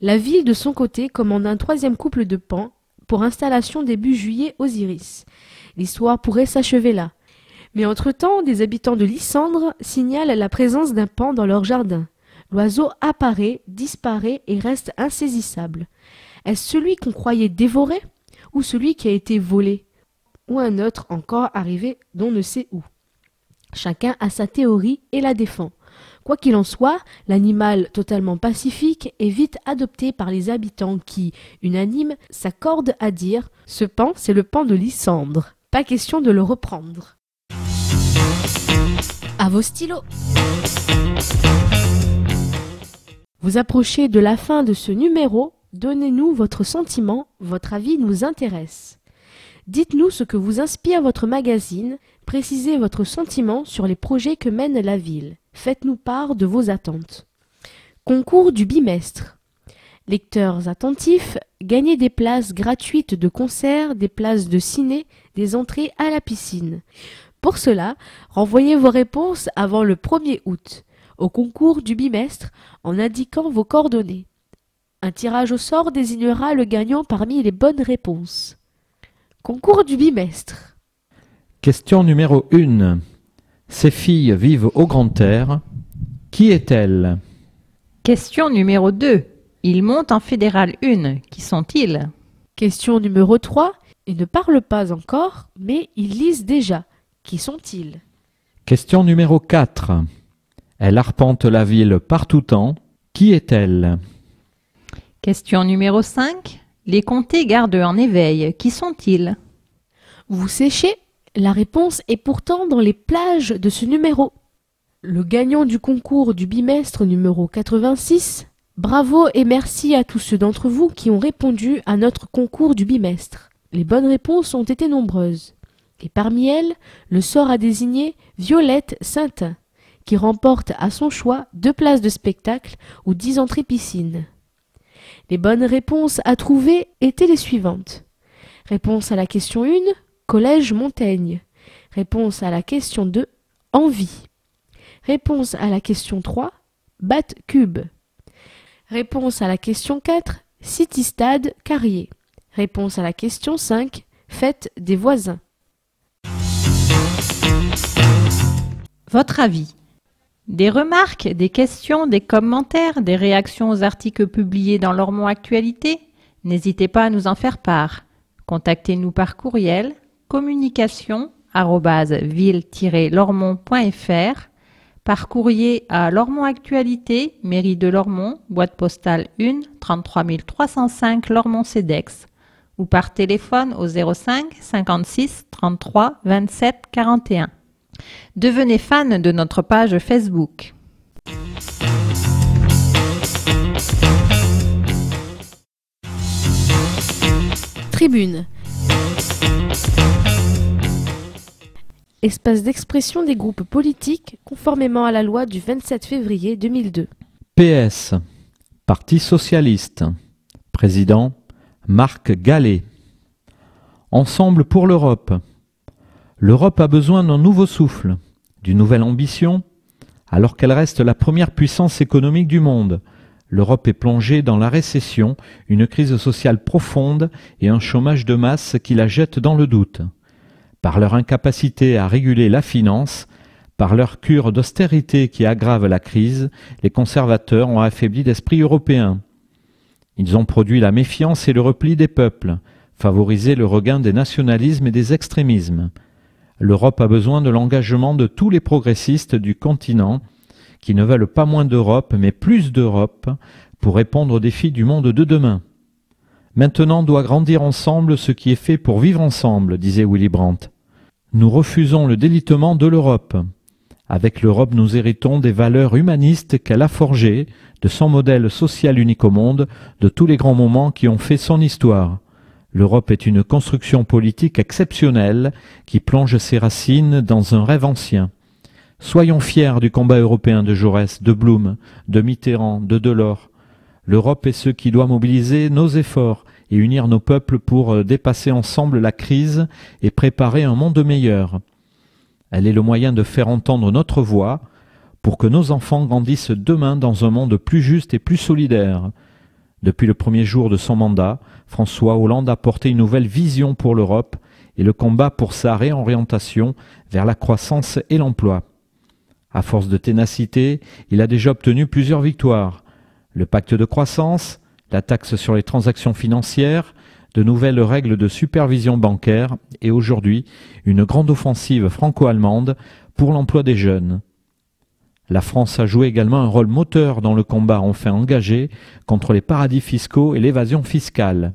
La ville, de son côté, commande un troisième couple de pans pour installation début juillet aux Iris. L'histoire pourrait s'achever là. Mais entre-temps, des habitants de Lysandre signalent la présence d'un pan dans leur jardin. L'oiseau apparaît, disparaît et reste insaisissable. Est-ce celui qu'on croyait dévoré ou celui qui a été volé? Ou un autre encore arrivé d'on ne sait où? Chacun a sa théorie et la défend. Quoi qu'il en soit, l'animal totalement pacifique est vite adopté par les habitants qui, unanimes, s'accordent à dire ce pan, c'est le pan de Lysandre. Pas question de le reprendre. À vos stylos. Vous approchez de la fin de ce numéro. Donnez-nous votre sentiment, votre avis nous intéresse. Dites-nous ce que vous inspire votre magazine, précisez votre sentiment sur les projets que mène la ville. Faites-nous part de vos attentes. Concours du bimestre. Lecteurs attentifs, gagnez des places gratuites de concert, des places de ciné, des entrées à la piscine. Pour cela, renvoyez vos réponses avant le 1er août au concours du bimestre en indiquant vos coordonnées. Un tirage au sort désignera le gagnant parmi les bonnes réponses. Concours du bimestre. Question numéro 1. Ces filles vivent au grand air. Qui est-elle? Question numéro 2. Ils montent en fédéral 1. Qui sont-ils? Question numéro 3. Ils ne parlent pas encore, mais ils lisent déjà. Qui sont-ils? Question numéro 4. Elle arpente la ville par tout temps. Qui est-elle? Question numéro 5. Les comtés gardent en éveil. Qui sont-ils? Vous séchez? La réponse est pourtant dans les plages de ce numéro. Le gagnant du concours du bimestre numéro 86. Bravo et merci à tous ceux d'entre vous qui ont répondu à notre concours du bimestre. Les bonnes réponses ont été nombreuses. Et parmi elles, le sort a désigné Violette Saintin, qui remporte à son choix deux places de spectacle ou dix entrées piscine. Les bonnes réponses à trouver étaient les suivantes. Réponse à la question 1, Collège Montaigne. Réponse à la question 2, Envie. Réponse à la question 3, Bat Cube. Réponse à la question 4, City Stade Carrier. Réponse à la question 5, Fête des voisins. Votre avis Des remarques, des questions, des commentaires, des réactions aux articles publiés dans l'Ormont Actualité? N'hésitez pas à nous en faire part. Contactez-nous par courriel communication ville-lormont.fr par courrier à Lormont Actualité, mairie de Lormont, boîte postale 1, 33 305 Lormont CEDEX ou par téléphone au 05 56 33 27 41. Devenez fan de notre page Facebook. Tribune. Espace d'expression des groupes politiques conformément à la loi du 27 février 2002. PS. Parti socialiste. Président Marc Gallet. Ensemble pour l'Europe. L'Europe a besoin d'un nouveau souffle, d'une nouvelle ambition, alors qu'elle reste la première puissance économique du monde. L'Europe est plongée dans la récession, une crise sociale profonde et un chômage de masse qui la jette dans le doute. Par leur incapacité à réguler la finance, par leur cure d'austérité qui aggrave la crise, les conservateurs ont affaibli l'esprit européen. Ils ont produit la méfiance et le repli des peuples, favorisé le regain des nationalismes et des extrémismes. L'Europe a besoin de l'engagement de tous les progressistes du continent qui ne veulent pas moins d'Europe, mais plus d'Europe pour répondre aux défis du monde de demain. Maintenant doit grandir ensemble ce qui est fait pour vivre ensemble, disait Willy Brandt. Nous refusons le délitement de l'Europe. Avec l'Europe, nous héritons des valeurs humanistes qu'elle a forgées, de son modèle social unique au monde, de tous les grands moments qui ont fait son histoire. L'Europe est une construction politique exceptionnelle qui plonge ses racines dans un rêve ancien. Soyons fiers du combat européen de Jaurès, de Blum, de Mitterrand, de Delors. L'Europe est ce qui doit mobiliser nos efforts et unir nos peuples pour dépasser ensemble la crise et préparer un monde meilleur. Elle est le moyen de faire entendre notre voix pour que nos enfants grandissent demain dans un monde plus juste et plus solidaire. Depuis le premier jour de son mandat, François Hollande a porté une nouvelle vision pour l'Europe et le combat pour sa réorientation vers la croissance et l'emploi. À force de ténacité, il a déjà obtenu plusieurs victoires. Le pacte de croissance, la taxe sur les transactions financières, de nouvelles règles de supervision bancaire et aujourd'hui une grande offensive franco-allemande pour l'emploi des jeunes. La France a joué également un rôle moteur dans le combat enfin engagé contre les paradis fiscaux et l'évasion fiscale.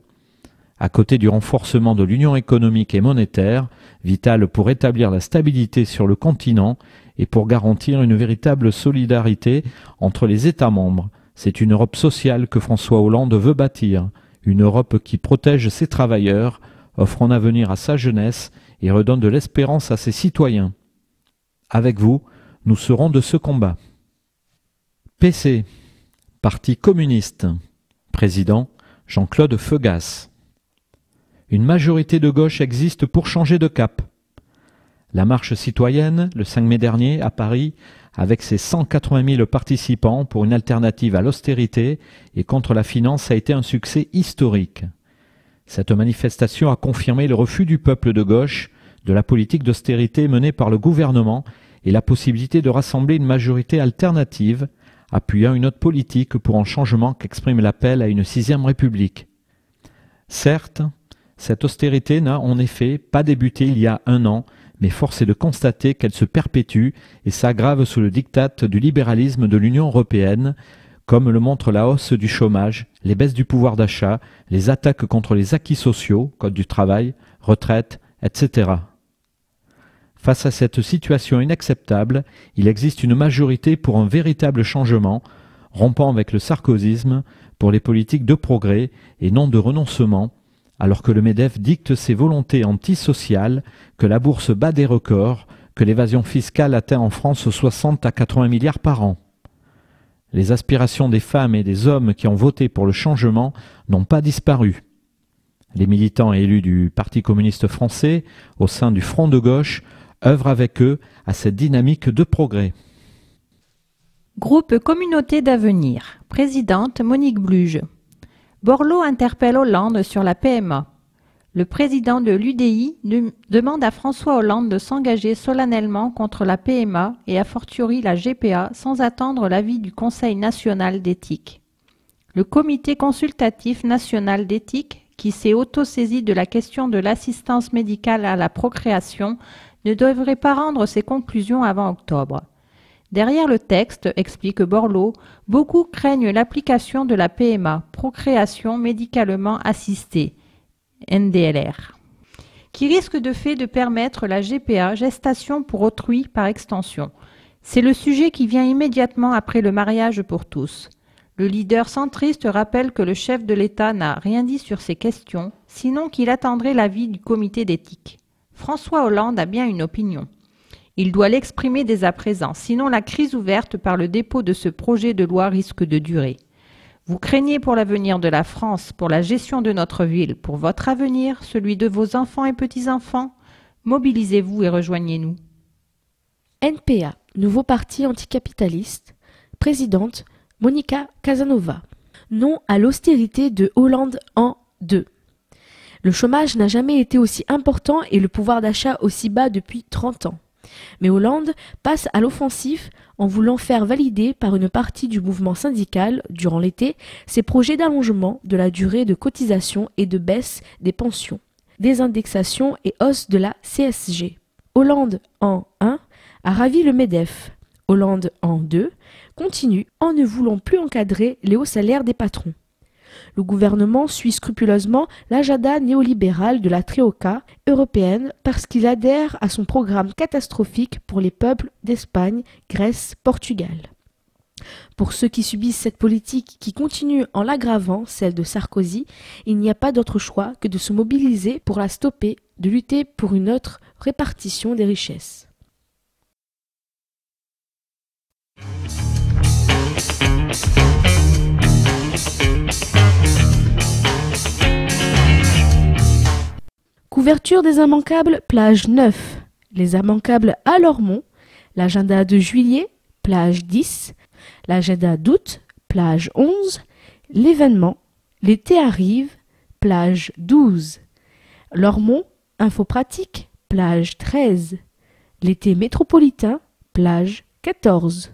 À côté du renforcement de l'union économique et monétaire, vital pour établir la stabilité sur le continent et pour garantir une véritable solidarité entre les États membres, c'est une Europe sociale que François Hollande veut bâtir, une Europe qui protège ses travailleurs, offre un avenir à sa jeunesse et redonne de l'espérance à ses citoyens. Avec vous, nous serons de ce combat. PC, Parti communiste, président Jean-Claude Feugas. Une majorité de gauche existe pour changer de cap. La marche citoyenne, le 5 mai dernier, à Paris, avec ses 180 000 participants pour une alternative à l'austérité et contre la finance, a été un succès historique. Cette manifestation a confirmé le refus du peuple de gauche de la politique d'austérité menée par le gouvernement et la possibilité de rassembler une majorité alternative appuyant une autre politique pour un changement qu'exprime l'appel à une sixième république. Certes, cette austérité n'a en effet pas débuté il y a un an, mais force est de constater qu'elle se perpétue et s'aggrave sous le diktat du libéralisme de l'Union européenne, comme le montre la hausse du chômage, les baisses du pouvoir d'achat, les attaques contre les acquis sociaux, code du travail, retraite, etc. Face à cette situation inacceptable, il existe une majorité pour un véritable changement, rompant avec le sarkozysme, pour les politiques de progrès et non de renoncement, alors que le MEDEF dicte ses volontés antisociales, que la bourse bat des records, que l'évasion fiscale atteint en France 60 à 80 milliards par an. Les aspirations des femmes et des hommes qui ont voté pour le changement n'ont pas disparu. Les militants élus du Parti communiste français, au sein du Front de gauche, œuvrent avec eux à cette dynamique de progrès. Groupe Communauté d'avenir. Présidente Monique Bluge. Borloo interpelle Hollande sur la PMA. Le président de l'UDI demande à François Hollande de s'engager solennellement contre la PMA et a fortiori la GPA sans attendre l'avis du Conseil national d'éthique. Le Comité consultatif national d'éthique, qui s'est auto-saisi de la question de l'assistance médicale à la procréation, ne devrait pas rendre ses conclusions avant octobre. Derrière le texte, explique Borloo, beaucoup craignent l'application de la PMA, procréation médicalement assistée, NDLR, qui risque de fait de permettre la GPA, gestation pour autrui par extension. C'est le sujet qui vient immédiatement après le mariage pour tous. Le leader centriste rappelle que le chef de l'État n'a rien dit sur ces questions, sinon qu'il attendrait l'avis du comité d'éthique. François Hollande a bien une opinion. Il doit l'exprimer dès à présent, sinon la crise ouverte par le dépôt de ce projet de loi risque de durer. Vous craignez pour l'avenir de la France, pour la gestion de notre ville, pour votre avenir, celui de vos enfants et petits-enfants? Mobilisez-vous et rejoignez-nous. NPA, nouveau parti anticapitaliste, présidente Monica Casanova. Non à l'austérité de Hollande en 2. Le chômage n'a jamais été aussi important et le pouvoir d'achat aussi bas depuis 30 ans. Mais Hollande passe à l'offensif en voulant faire valider par une partie du mouvement syndical, durant l'été, ses projets d'allongement de la durée de cotisation et de baisse des pensions, désindexation et hausse de la CSG. Hollande en 1 a ravi le MEDEF. Hollande en 2 continue en ne voulant plus encadrer les hauts salaires des patrons. Le gouvernement suit scrupuleusement l'agenda néolibéral de la Trioca européenne parce qu'il adhère à son programme catastrophique pour les peuples d'Espagne, Grèce, Portugal. Pour ceux qui subissent cette politique qui continue en l'aggravant, celle de Sarkozy, il n'y a pas d'autre choix que de se mobiliser pour la stopper, de lutter pour une autre répartition des richesses. Couverture des immanquables, plage 9. Les immanquables à Lormont. L'agenda de juillet, plage 10. L'agenda d'août, plage 11. L'événement, l'été arrive, plage 12. Lormont, info pratique, plage 13. L'été métropolitain, plage 14.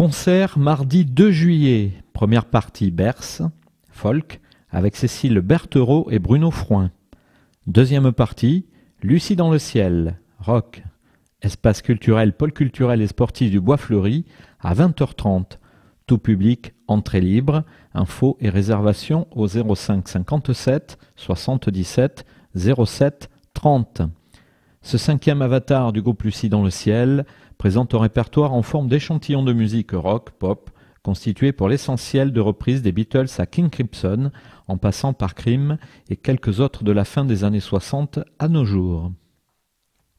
Concert mardi 2 juillet. Première partie Berce, folk, avec Cécile Berthereau et Bruno Froin. Deuxième partie Lucie dans le ciel, rock. Espace culturel, pôle culturel et sportif du Bois Fleuri à 20h30. Tout public, entrée libre. Infos et réservations au 05 57 77 07 30. Ce cinquième avatar du groupe Lucie dans le ciel présente un répertoire en forme d'échantillons de musique rock, pop, constitué pour l'essentiel de reprises des Beatles à King Crimson, en passant par Cream et quelques autres de la fin des années 60 à nos jours.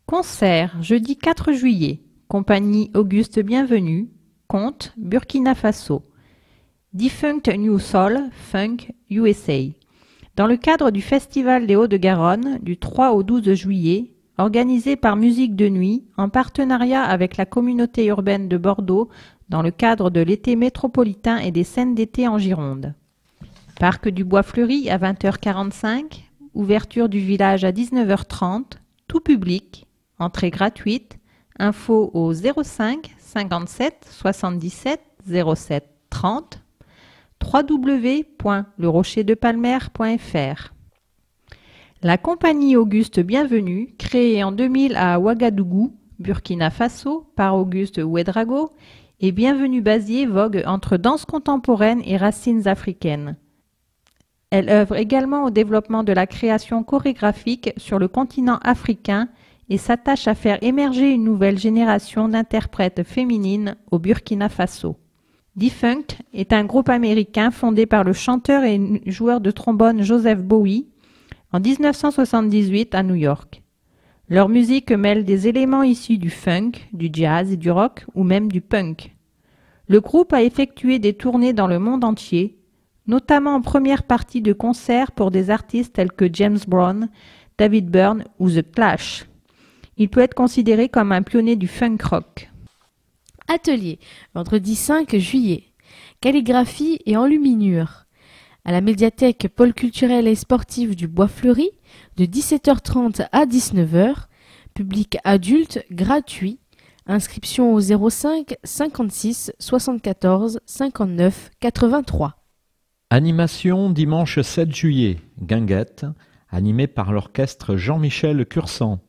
Concert, jeudi 4 juillet. Compagnie Auguste Bienvenue, Comte, Burkina Faso. Defunct New Soul, Funk, USA. Dans le cadre du Festival des Hauts-de-Garonne, du 3 au 12 juillet, organisé par Musique de Nuit en partenariat avec la communauté urbaine de Bordeaux dans le cadre de l'été métropolitain et des scènes d'été en Gironde. Parc du Bois Fleuri à 20h45, ouverture du village à 19h30, tout public, entrée gratuite, info au 05 57 77 07 30 www.lerocherdepalmer.fr La compagnie Auguste Bienvenue, créée en 2000 à Ouagadougou, Burkina Faso, par Auguste Ouedrago, et Bienvenue Basier vogue entre danse contemporaine et racines africaines. Elle œuvre également au développement de la création chorégraphique sur le continent africain et s'attache à faire émerger une nouvelle génération d'interprètes féminines au Burkina Faso. Defunct est un groupe américain fondé par le chanteur et joueur de trombone Joseph Bowie en 1978 à New York. Leur musique mêle des éléments issus du funk, du jazz du rock ou même du punk. Le groupe a effectué des tournées dans le monde entier, notamment en première partie de concerts pour des artistes tels que James Brown, David Byrne ou The Clash. Il peut être considéré comme un pionnier du funk rock. Atelier, vendredi 5 juillet. Calligraphie et enluminure. À la médiathèque Pôle culturel et sportif du Bois Fleuri, de 17h30 à 19h. Public adulte gratuit. Inscription au 05 56 74 59 83. Animation dimanche 7 juillet, Guinguette, animée par l'orchestre Jean-Michel Cursan.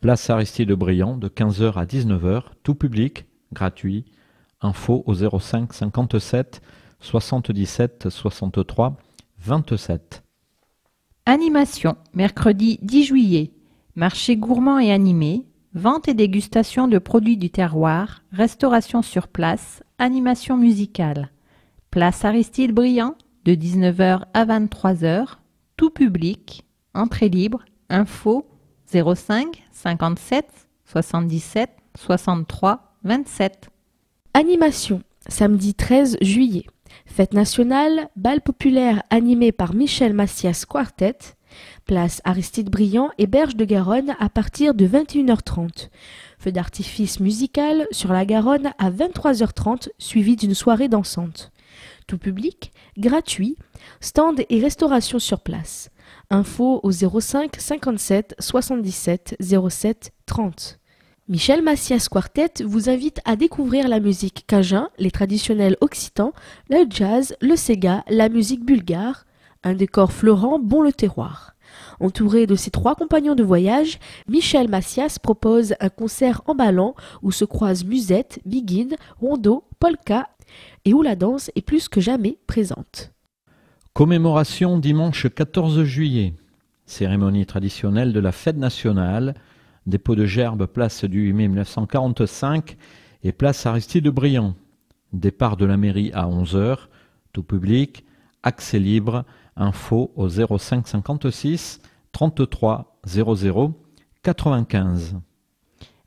Place Aristide Briand de 15h à 19h, tout public, gratuit. Info au 05 57 77 63 27. Animation, mercredi 10 juillet. Marché gourmand et animé. Vente et dégustation de produits du terroir. Restauration sur place. Animation musicale. Place Aristide Briand de 19h à 23h. Tout public. Entrée libre. Info 05 57 77 63 27. Animation, samedi 13 juillet. Fête nationale, bal populaire animé par Michel Massias Quartet. Place Aristide Briand et Berge de Garonne à partir de 21h30. Feu d'artifice musical sur la Garonne à 23h30 suivi d'une soirée dansante. Tout public, gratuit, stand et restauration sur place. Info au 05 57 77 07 30. Michel Massias Quartet vous invite à découvrir la musique cajun, les traditionnels occitans, le jazz, le sega, la musique bulgare, un décor fleurant bon le terroir. Entouré de ses trois compagnons de voyage, Michel Massias propose un concert emballant où se croisent musette, biguine, rondeau, polka et où la danse est plus que jamais présente. Commémoration dimanche 14 juillet. Cérémonie traditionnelle de la fête nationale dépôt de gerbes place du 8 mai 1945 et place Aristide Briand. Départ de la mairie à 11h, tout public, accès libre, info au 05 56 33 00 95.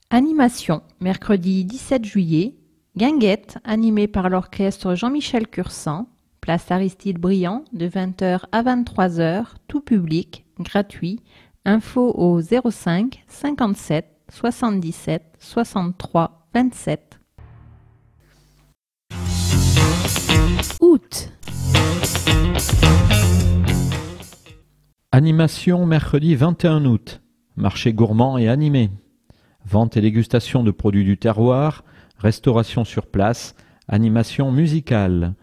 Animation, mercredi 17 juillet, Guinguette, animée par l'orchestre Jean-Michel Cursan, place Aristide Briand, de 20h à 23h, tout public, gratuit, Info au 05 57 77 63 27. Août. Animation mercredi 21 août. Marché gourmand et animé. Vente et dégustation de produits du terroir, restauration sur place, animation musicale.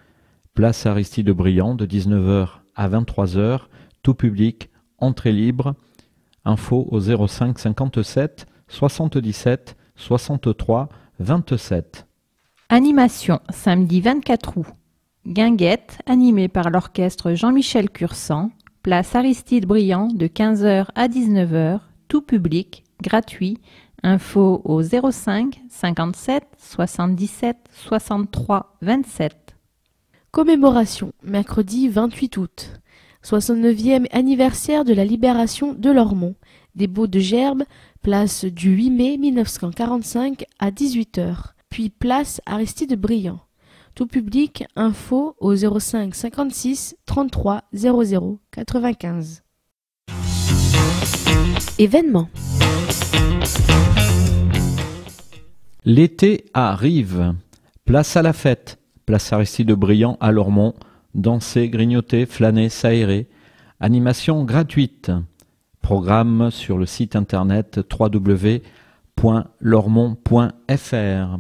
Place Aristide Briand de 19h à 23h, tout public, entrée libre, Info au 05 57 77 63 27. Animation samedi 24 août. Guinguette, animée par l'orchestre Jean-Michel Cursan, place Aristide Briand de 15h à 19h, tout public, gratuit. Info au 05 57 77 63 27. Commémoration, mercredi 28 août. 69e anniversaire de la libération de Lormont. Dépôt de Gerbes, place du 8 mai 1945 à 18h. Puis place Aristide Briand. Tout public, info au 05 56 33 00 95. Événement. L'été arrive. Place à la fête. Place Aristide Briand à Lormont. Danser, grignoter, flâner, s'aérer. Animation gratuite. Programme sur le site internet www.lormont.fr.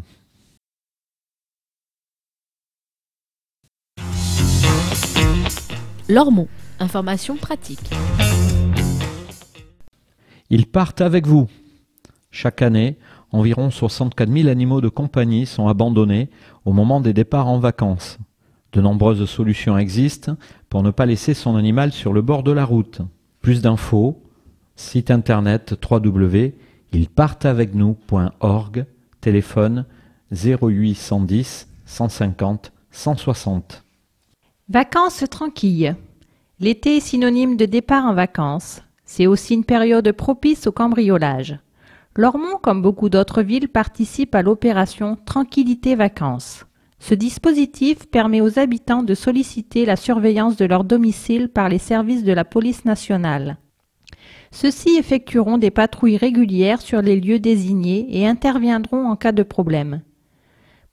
Lormont. Information pratique. Ils partent avec vous. Chaque année, environ 64 000 animaux de compagnie sont abandonnés au moment des départs en vacances. De nombreuses solutions existent pour ne pas laisser son animal sur le bord de la route. Plus d'infos, site internet www.ilspartentavecnous.org, téléphone 0810 150 160. Vacances tranquilles. L'été est synonyme de départ en vacances. C'est aussi une période propice au cambriolage. Lormont, comme beaucoup d'autres villes, participe à l'opération Tranquillité Vacances. Ce dispositif permet aux habitants de solliciter la surveillance de leur domicile par les services de la police nationale. Ceux-ci effectueront des patrouilles régulières sur les lieux désignés et interviendront en cas de problème.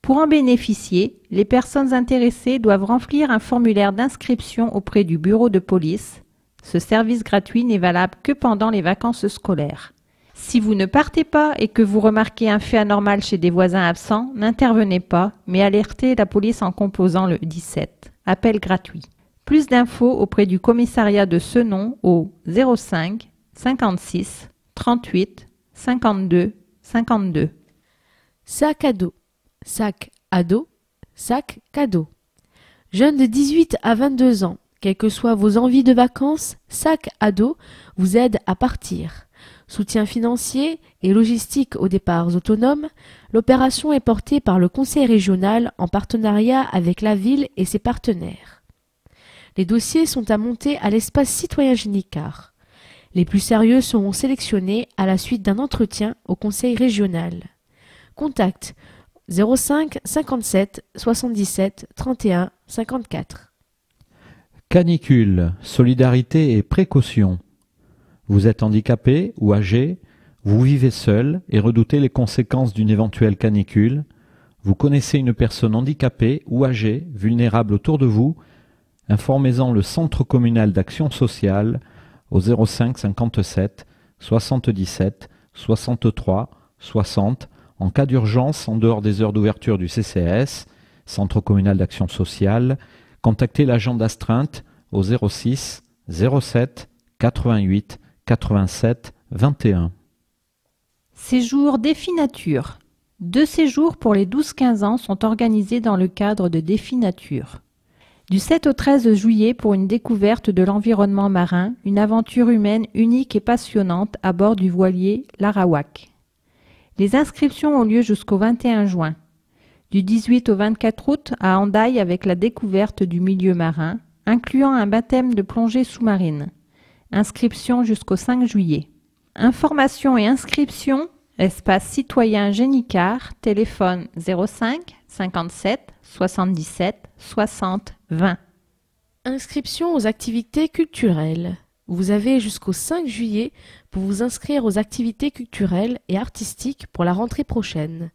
Pour en bénéficier, les personnes intéressées doivent remplir un formulaire d'inscription auprès du bureau de police. Ce service gratuit n'est valable que pendant les vacances scolaires. Si vous ne partez pas et que vous remarquez un fait anormal chez des voisins absents, n'intervenez pas, mais alertez la police en composant le 17. Appel gratuit. Plus d'infos auprès du commissariat de ce nom au 05 56 38 52 52. Sac à dos. Sac à dos. Sac cadeau. Jeunes de 18 à 22 ans, quelles que soient vos envies de vacances, Sac à dos vous aide à partir. Soutien financier et logistique aux départs autonomes, l'opération est portée par le Conseil régional en partenariat avec la ville et ses partenaires. Les dossiers sont à monter à l'espace citoyen Génicard. Les plus sérieux seront sélectionnés à la suite d'un entretien au Conseil régional. Contact 05 57 77 31 54. Canicule, solidarité et précaution. Vous êtes handicapé ou âgé, vous vivez seul et redoutez les conséquences d'une éventuelle canicule, vous connaissez une personne handicapée ou âgée, vulnérable autour de vous, informez-en le Centre communal d'action sociale au 05 57 77 63 60 en cas d'urgence en dehors des heures d'ouverture du CCS, Centre communal d'action sociale, contactez l'agent d'astreinte au 06 07 88 87 21. Séjour Défi Nature. Deux séjours pour les 12-15 ans sont organisés dans le cadre de Défi Nature. Du 7 au 13 juillet pour une découverte de l'environnement marin, une aventure humaine unique et passionnante à bord du voilier Larawak. Les inscriptions ont lieu jusqu'au 21 juin. Du 18 au 24 août à Hendaye avec la découverte du milieu marin, incluant un baptême de plongée sous-marine. Inscription jusqu'au 5 juillet. Information et inscription, espace citoyen Génicard, téléphone 05 57 77 60 20. Inscription aux activités culturelles. Vous avez jusqu'au 5 juillet pour vous inscrire aux activités culturelles et artistiques pour la rentrée prochaine.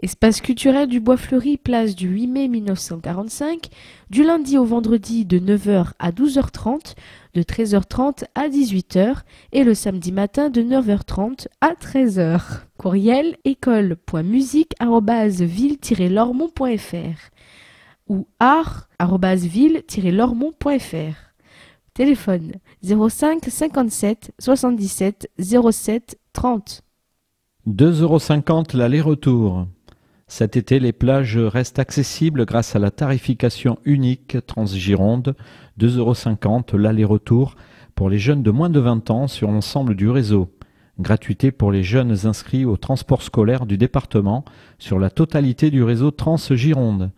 Espace culturel du Bois Fleuri, place du 8 mai 1945, du lundi au vendredi de 9h à 12h30, de 13h30 à 18h et le samedi matin de 9h30 à 13h. Courriel école.musique-ville-lormont.fr ou art-ville-lormont.fr. Téléphone 05 57 77 07 30. 2,50€ l'aller-retour. Cet été, les plages restent accessibles grâce à la tarification unique Transgironde, 2,50€ l'aller-retour pour les jeunes de moins de 20 ans sur l'ensemble du réseau. Gratuité pour les jeunes inscrits au transport scolaire du département sur la totalité du réseau Transgironde.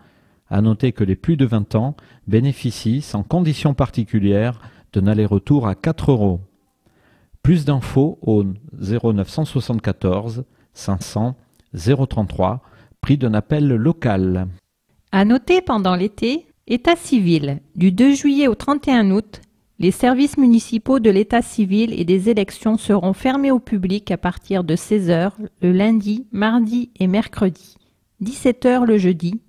À noter que les plus de 20 ans bénéficient, sans conditions particulières, d'un aller-retour à 4 euros. Plus d'infos au 0974 500 033 prix d'un appel local. À noter pendant l'été, état civil, du 2 juillet au 31 août, Les services municipaux de l'état civil et des élections seront fermés au public à partir de 16h le lundi, mardi et mercredi. 17h le jeudi.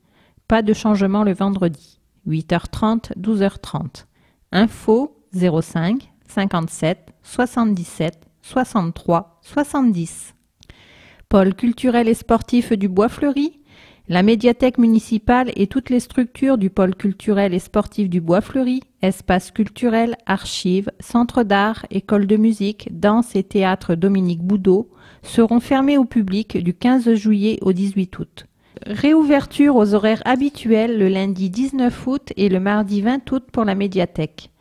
Pas de changement le vendredi. 8h30, 12h30. Info 05 57 77 63 70. Pôle culturel et sportif du Bois Fleuri. La médiathèque municipale et toutes les structures du pôle culturel et sportif du Bois Fleuri, espace culturel, archives, centre d'art, école de musique, danse et théâtre Dominique Boudot seront fermés au public du 15 juillet au 18 août. Réouverture aux horaires habituels le lundi 19 août et le mardi 20 août pour la médiathèque.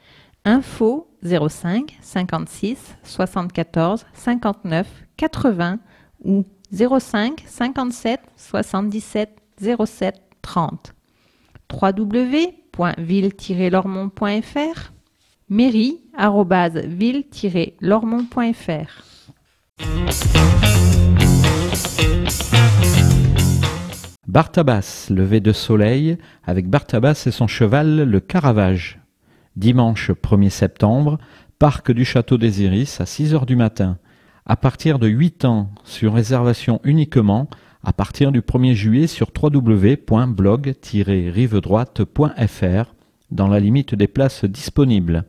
Info 05 56 74 59 80 ou 05 57 77 07 30. www.ville-lormont.fr mairie-ville-lormont.fr Bartabas, levé de soleil, avec Bartabas et son cheval, le Caravage. Dimanche 1er septembre, parc du Château des Iris à 6 heures du matin. À partir de 8 ans, sur réservation uniquement, à partir du 1er juillet sur www.blog-rivedroite.fr, dans la limite des places disponibles.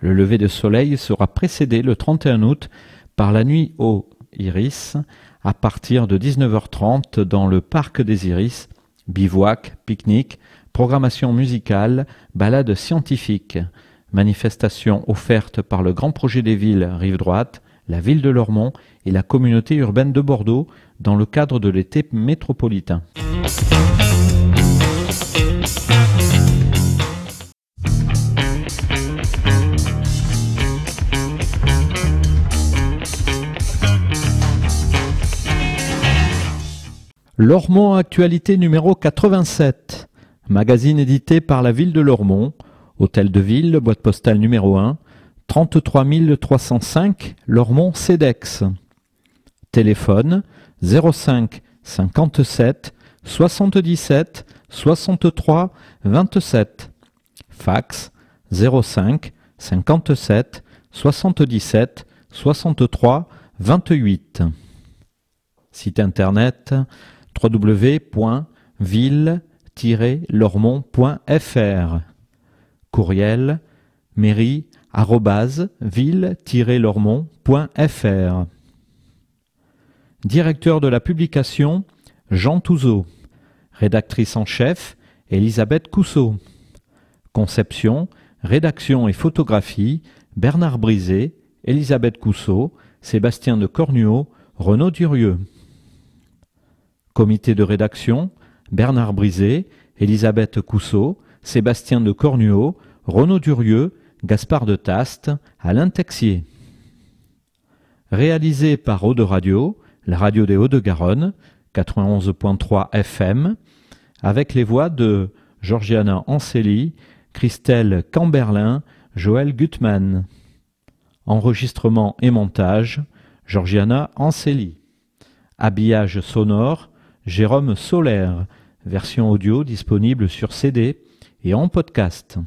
Le lever de soleil sera précédé le 31 août par la nuit au Iris, à partir de 19h30 dans le parc des Iris, bivouac, pique-nique, programmation musicale, balade scientifique, manifestation offerte par le grand projet des villes Rive Droite, la ville de Lormont et la communauté urbaine de Bordeaux dans le cadre de l'été métropolitain. Lormont Actualité numéro 87. Magazine édité par la ville de Lormont. Hôtel de ville, boîte postale numéro 1. 33 305 Lormont CEDEX. Téléphone 05 57 77 63 27. Fax 05 57 77 63 28. Site internet www.ville-lormont.fr Courriel mairie ville-lormont.fr Directeur de la publication Jean Touzeau. Rédactrice en chef Elisabeth Cousseau. Conception, rédaction et photographie Bernard Brisé, Elisabeth Cousseau, Sébastien de Cornuau, Renaud Durieux. Comité de rédaction, Bernard Brisé, Elisabeth Cousseau, Sébastien de Cornuau, Renaud Durieux, Gaspard de Taste, Alain Texier. Réalisé par Eau de Radio, la radio des Hauts-de-Garonne, 91.3 FM, avec les voix de Georgiana Anceli, Christelle Camberlin, Joël Gutmann. Enregistrement et montage, Georgiana Anceli. Habillage sonore, Jérôme Solaire, version audio disponible sur CD et en podcast.